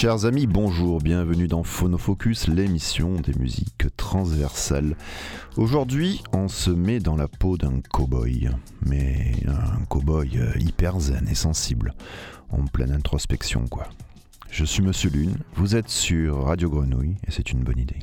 Chers amis, bonjour, bienvenue dans Phonofocus, l'émission des musiques transversales. Aujourd'hui, on se met dans la peau d'un cow-boy, mais un cow-boy euh, hyper zen et sensible, en pleine introspection quoi. Je suis Monsieur Lune, vous êtes sur Radio Grenouille et c'est une bonne idée.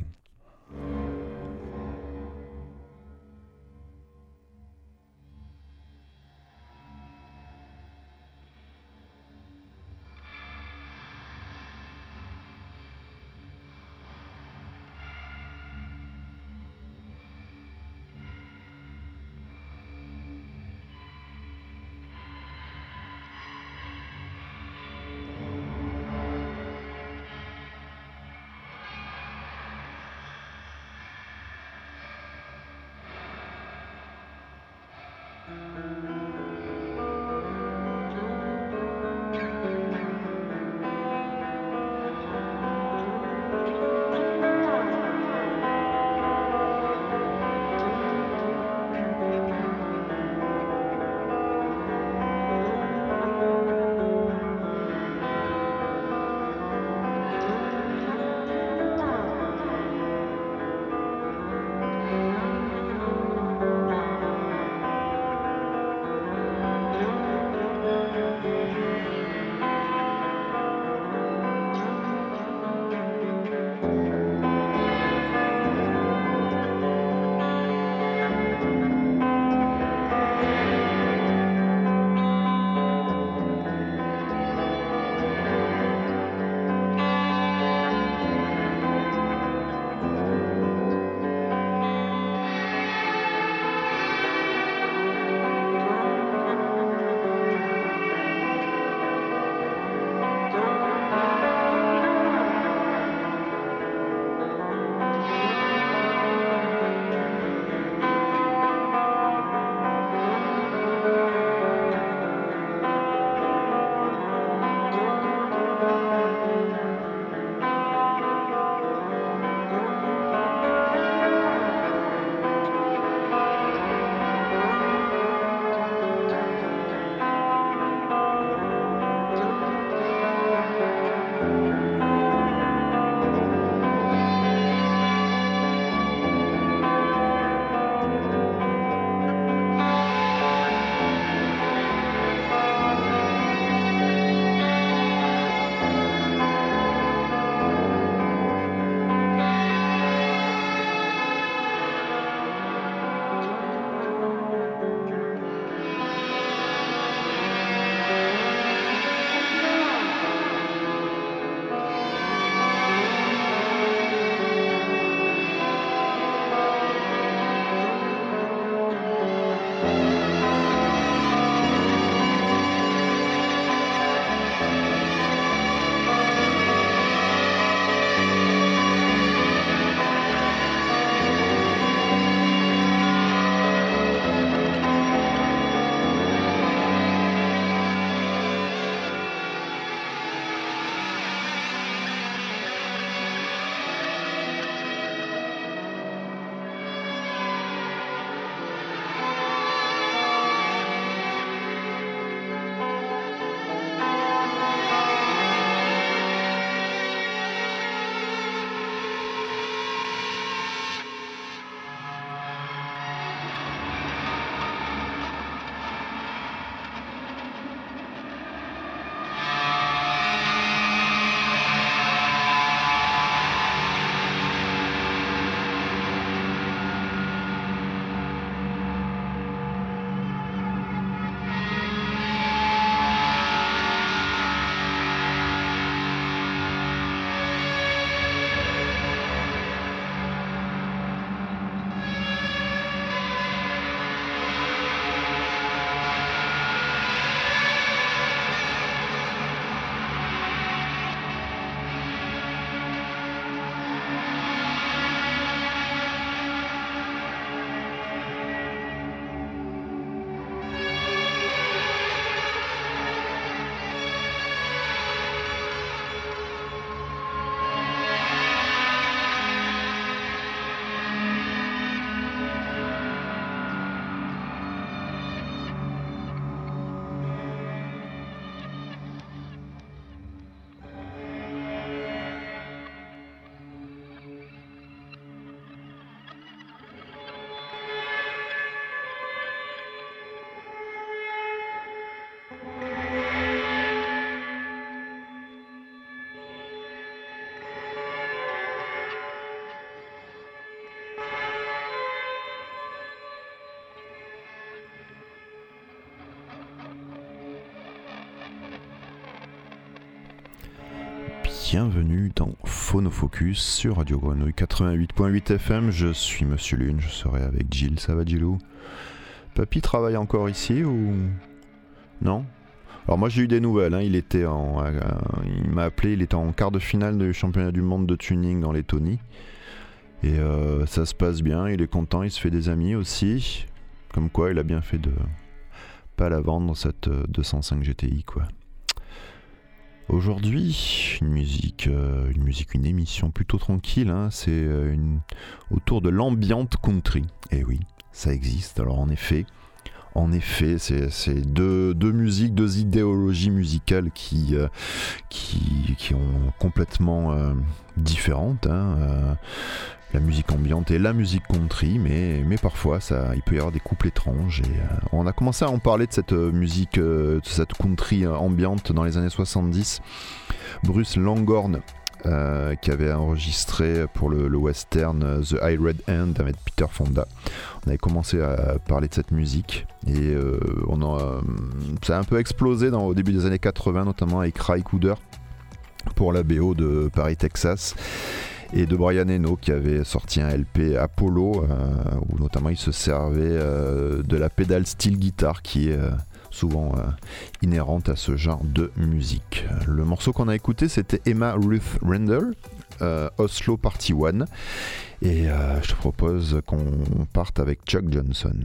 Bienvenue dans Phonofocus sur Radio Grenouille 88.8 FM. Je suis Monsieur Lune, je serai avec Gilles. Ça va, Gilou Papy travaille encore ici ou? Non? Alors moi j'ai eu des nouvelles. Hein. Il était en, euh, il m'a appelé. Il était en quart de finale du championnat du monde de tuning dans les Tony. Et euh, ça se passe bien. Il est content. Il se fait des amis aussi. Comme quoi, il a bien fait de pas la vendre cette 205 euh, GTI quoi. Aujourd'hui, une musique, euh, une musique, une émission plutôt tranquille. Hein, c'est euh, autour de l'ambiante country. Et eh oui, ça existe. Alors en effet, en effet, c'est deux, deux, musiques, deux idéologies musicales qui, euh, qui, qui, ont complètement différentes. Hein, la musique ambiante et la musique country, mais, mais parfois ça, il peut y avoir des couples étranges. Et, euh, on a commencé à en parler de cette euh, musique, euh, de cette country ambiante dans les années 70. Bruce Langorn, qui avait enregistré pour le, western The High Red Hand avec Peter Fonda. On avait commencé à parler de cette musique et on a, ça a un peu explosé dans, au début des années 80, notamment avec Ray Cooder pour la BO de Paris, Texas et de Brian Eno qui avait sorti un LP Apollo euh, où notamment il se servait euh, de la pédale style guitare qui est euh, souvent inhérente à ce genre de musique. Le morceau qu'on a écouté c'était Emma Ruth Randall, Oslo Party One et je te propose qu'on parte avec Chuck Johnson.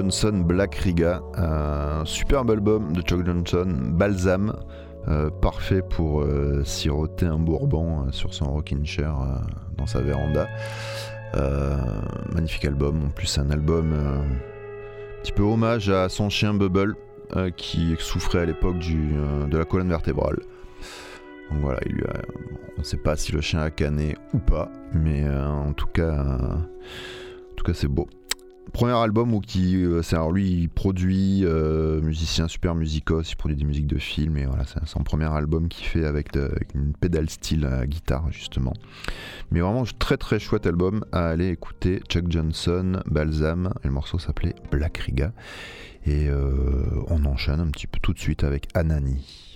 Johnson Black Riga, un superbe album de Chuck Johnson, Balsam, euh, parfait pour euh, siroter un bourbon euh, sur son rocking chair dans sa véranda. magnifique album, en plus un album un petit peu hommage à son chien Bubble qui souffrait à l'époque de la colonne vertébrale. Donc voilà, il on ne sait pas si le chien a canné ou pas, mais en tout cas, en tout cas c'est beau. Premier album où qui, euh, c'est alors lui, il produit euh, musicien super musicos, il produit des musiques de films et voilà, c'est son premier album qu'il fait avec, une pédale style guitare justement. Mais vraiment très très chouette album à aller écouter. Chuck Johnson, Balsam, et le morceau s'appelait Black Riga et euh, on enchaîne un petit peu tout de suite avec Anani.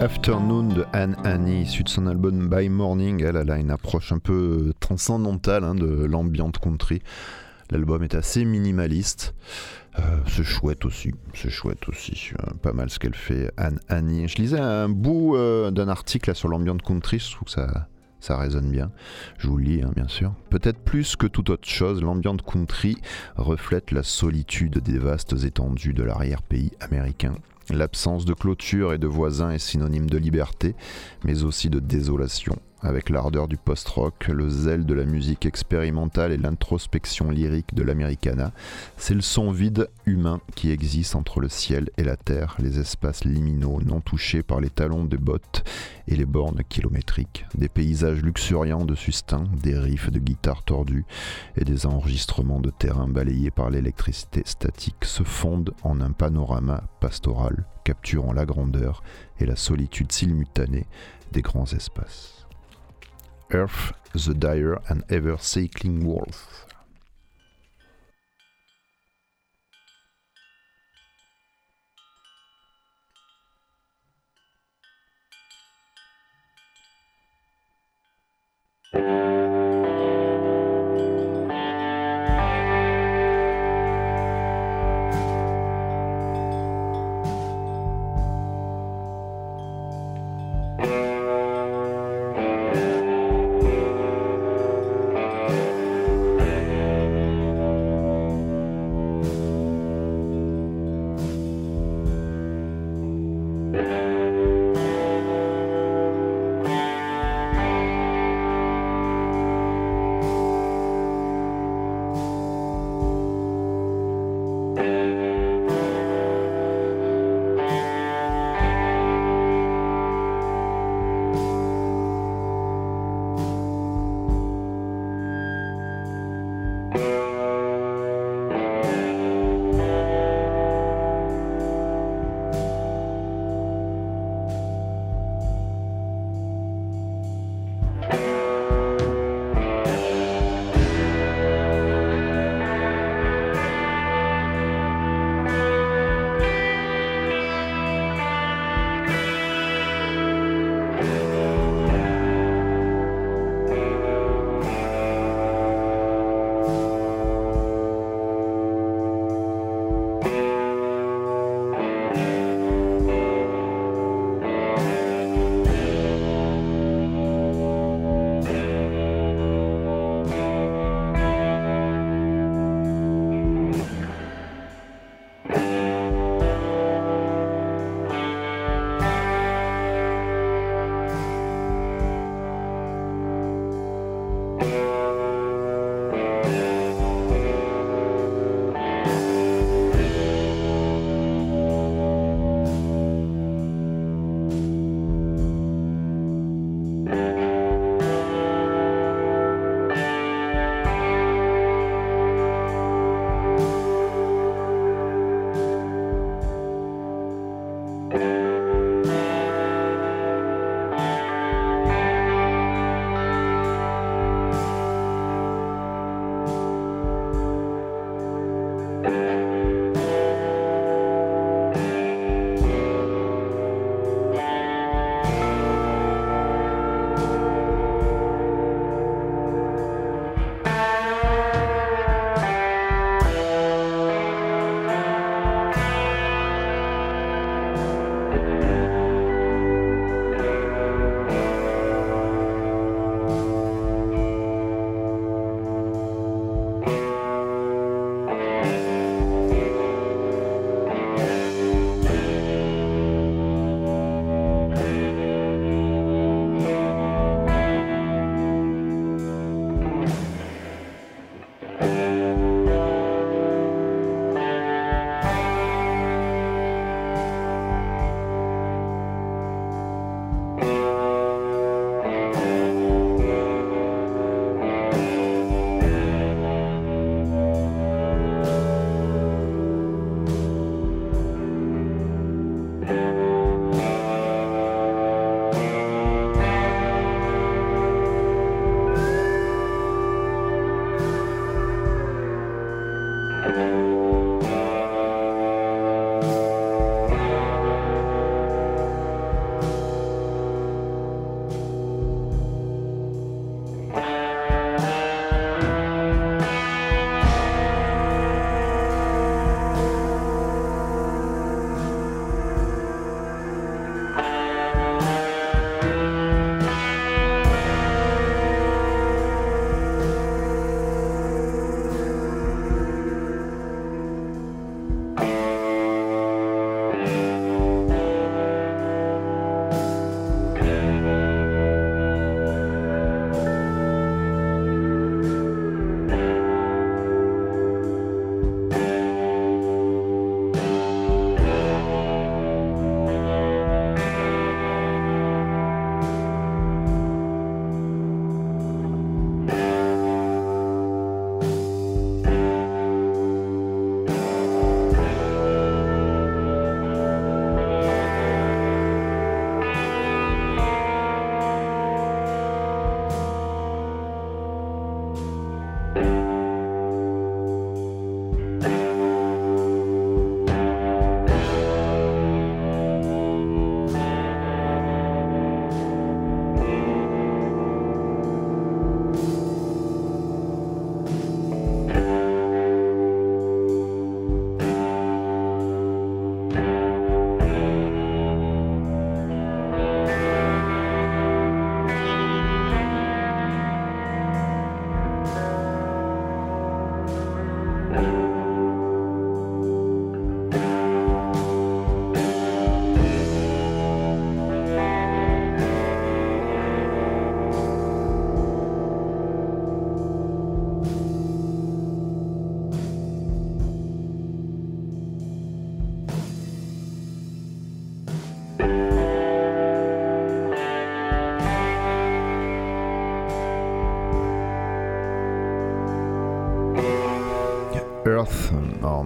Afternoon de Anne Annie, issu de son album By Morning. Elle, a une approche un peu transcendantale hein, de l'ambiante country. L'album est assez minimaliste. Euh, c'est chouette aussi, c'est chouette aussi. Euh, pas mal ce qu'elle fait, Anne Annie. Je lisais un bout euh, d'un article sur l'ambiance country, je trouve que ça, ça résonne bien. Je vous le lis, hein, bien sûr. Peut-être plus que toute autre chose, l'ambiance country reflète la solitude des vastes étendues de l'arrière-pays américain L'absence de clôture et de voisins est synonyme de liberté, mais aussi de désolation avec l'ardeur du post-rock, le zèle de la musique expérimentale et l'introspection lyrique de l'Americana, c'est le son vide humain qui existe entre le ciel et la terre, les espaces liminaux non touchés par les talons de bottes et les bornes kilométriques, des paysages luxuriants de sustain, des riffs de guitare tordus et des enregistrements de terrain balayés par l'électricité statique se fondent en un panorama pastoral capturant la grandeur et la solitude simultanée des grands espaces. Earth the Dire and Ever Cycling Wolf.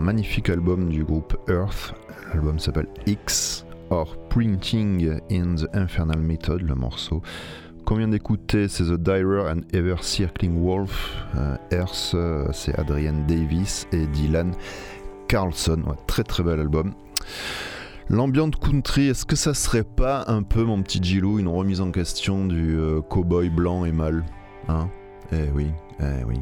Magnifique album du groupe Earth. L'album s'appelle X or Printing in the Infernal Method, le morceau. Qu'on vient d'écouter, c'est The Dire and Ever Circling Wolf. Euh, Earth, euh, c'est Adrian Davis et Dylan Carlson. très très bel album. L'ambiance country, est-ce que ça serait pas un peu, mon petit Gilou, une remise en question du euh, cowboy blanc et mâle Hein? Eh oui, eh oui.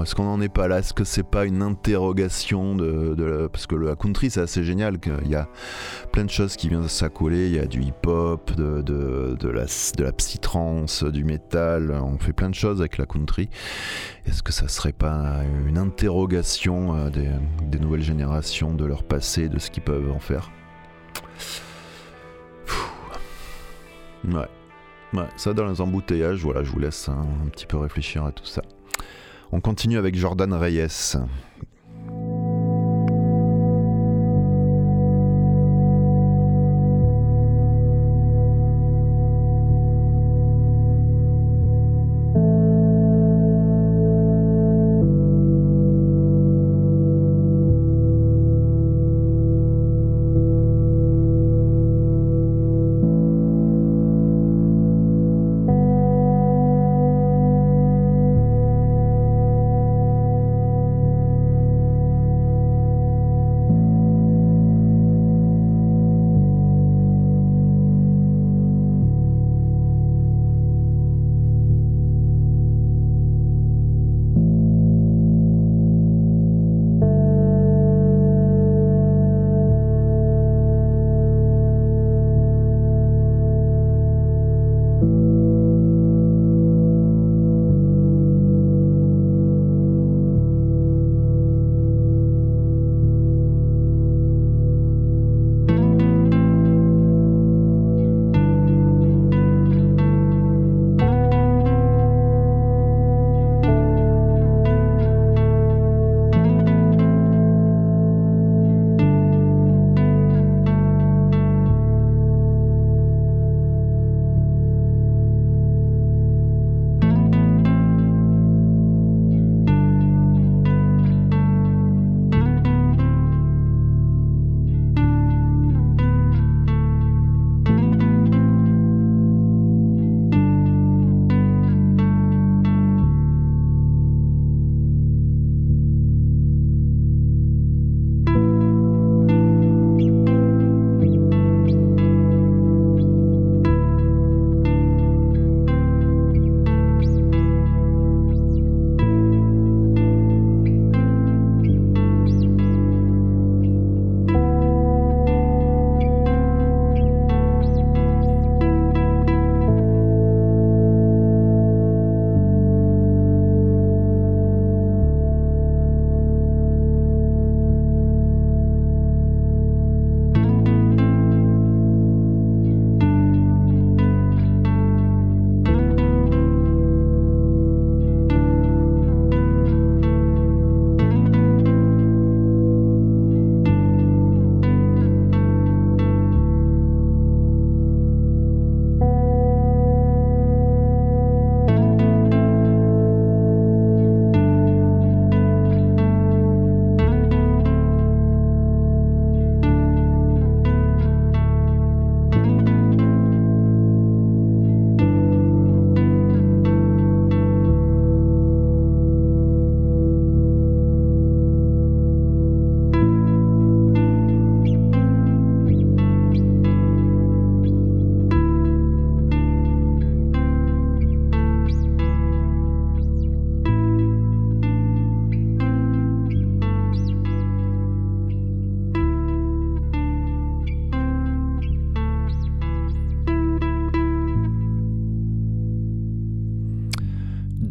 Est-ce qu'on n'en est pas là? Est-ce que c'est pas une interrogation de, parce que le country c'est assez génial qu'il y a plein de choses qui viennent s'accoler. Il y a du hip-hop, de, la de la psytrance, du métal. On fait plein de choses avec la country. Est-ce que ça serait pas une interrogation euh, des nouvelles générations de leur passé, de ce qu'ils peuvent en faire? Ouais. Ouais, ça dans les embouteillages, voilà, je vous laisse un petit peu réfléchir à tout ça. On continue avec Jordan Reyes.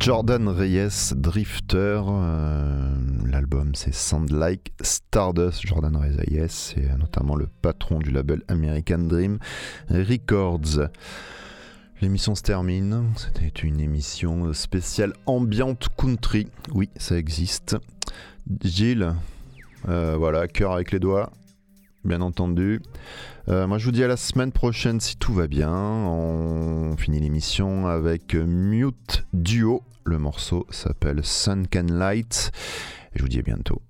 Jordan Reyes, Drifter. Euh, l'album c'est Sound Like Stardust. Jordan Reyes, c'est notamment le patron du label American Dream Records. L'émission se termine. C'était une émission spéciale ambiante country. Oui, ça existe. Gilles, euh, voilà, cœur avec les doigts, bien entendu. Euh, moi, je vous dis à la semaine prochaine si tout va bien. On finit l'émission avec Mute Duo. Le morceau s'appelle Sun Can Light. Je vous dis à bientôt.